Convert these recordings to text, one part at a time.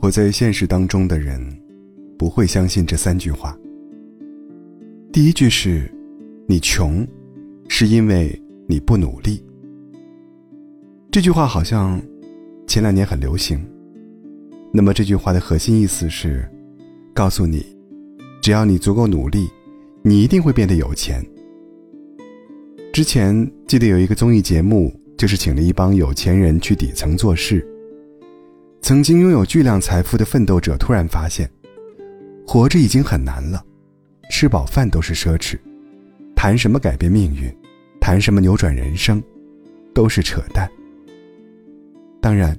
活在现实当中的人，不会相信这三句话。第一句是：“你穷，是因为你不努力。”这句话好像前两年很流行。那么这句话的核心意思是，告诉你，只要你足够努力，你一定会变得有钱。之前记得有一个综艺节目，就是请了一帮有钱人去底层做事。曾经拥有巨量财富的奋斗者突然发现，活着已经很难了，吃饱饭都是奢侈，谈什么改变命运，谈什么扭转人生，都是扯淡。当然，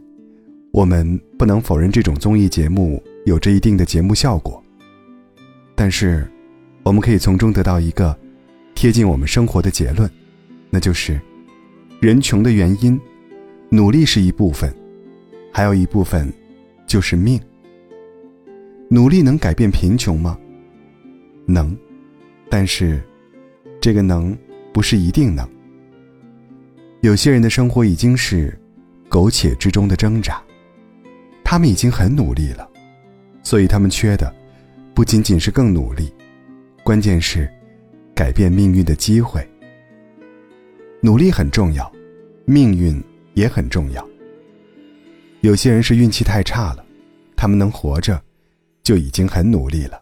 我们不能否认这种综艺节目有着一定的节目效果。但是，我们可以从中得到一个贴近我们生活的结论，那就是：人穷的原因，努力是一部分。还有一部分，就是命。努力能改变贫穷吗？能，但是，这个能不是一定能。有些人的生活已经是苟且之中的挣扎，他们已经很努力了，所以他们缺的不仅仅是更努力，关键是改变命运的机会。努力很重要，命运也很重要。有些人是运气太差了，他们能活着，就已经很努力了；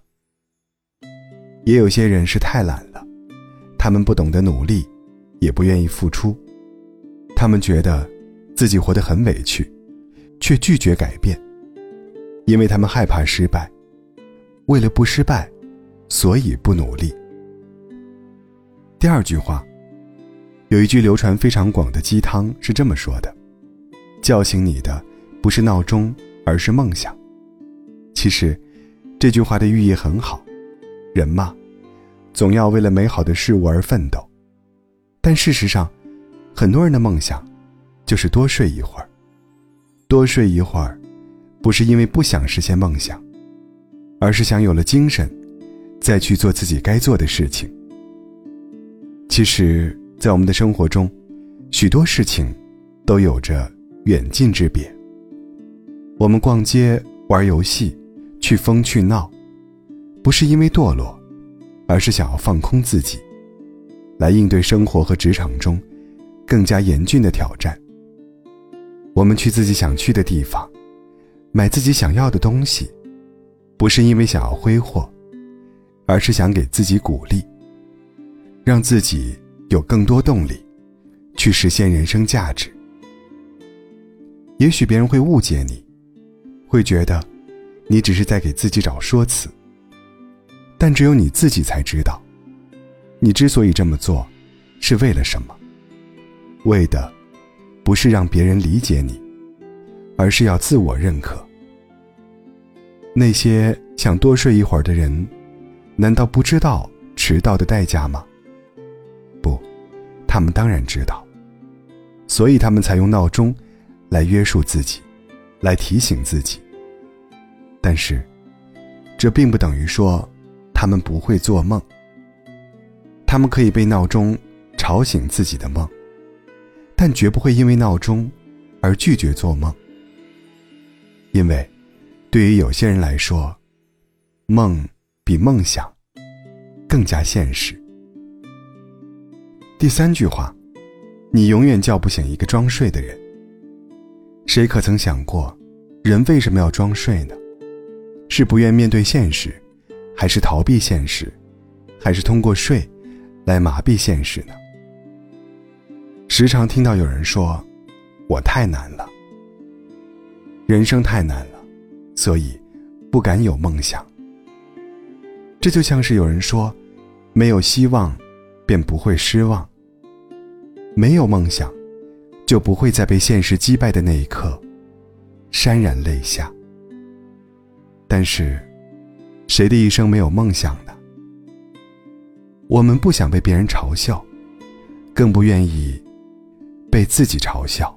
也有些人是太懒了，他们不懂得努力，也不愿意付出，他们觉得自己活得很委屈，却拒绝改变，因为他们害怕失败，为了不失败，所以不努力。第二句话，有一句流传非常广的鸡汤是这么说的：“叫醒你的。”不是闹钟，而是梦想。其实，这句话的寓意很好。人嘛，总要为了美好的事物而奋斗。但事实上，很多人的梦想，就是多睡一会儿。多睡一会儿，不是因为不想实现梦想，而是想有了精神，再去做自己该做的事情。其实，在我们的生活中，许多事情，都有着远近之别。我们逛街、玩游戏、去疯去闹，不是因为堕落，而是想要放空自己，来应对生活和职场中更加严峻的挑战。我们去自己想去的地方，买自己想要的东西，不是因为想要挥霍，而是想给自己鼓励，让自己有更多动力，去实现人生价值。也许别人会误解你。会觉得，你只是在给自己找说辞。但只有你自己才知道，你之所以这么做，是为了什么？为的，不是让别人理解你，而是要自我认可。那些想多睡一会儿的人，难道不知道迟到的代价吗？不，他们当然知道，所以他们才用闹钟来约束自己。来提醒自己，但是，这并不等于说他们不会做梦。他们可以被闹钟吵醒自己的梦，但绝不会因为闹钟而拒绝做梦。因为，对于有些人来说，梦比梦想更加现实。第三句话，你永远叫不醒一个装睡的人。谁可曾想过，人为什么要装睡呢？是不愿面对现实，还是逃避现实，还是通过睡来麻痹现实呢？时常听到有人说：“我太难了，人生太难了，所以不敢有梦想。”这就像是有人说：“没有希望，便不会失望。没有梦想。”就不会在被现实击败的那一刻，潸然泪下。但是，谁的一生没有梦想呢？我们不想被别人嘲笑，更不愿意被自己嘲笑。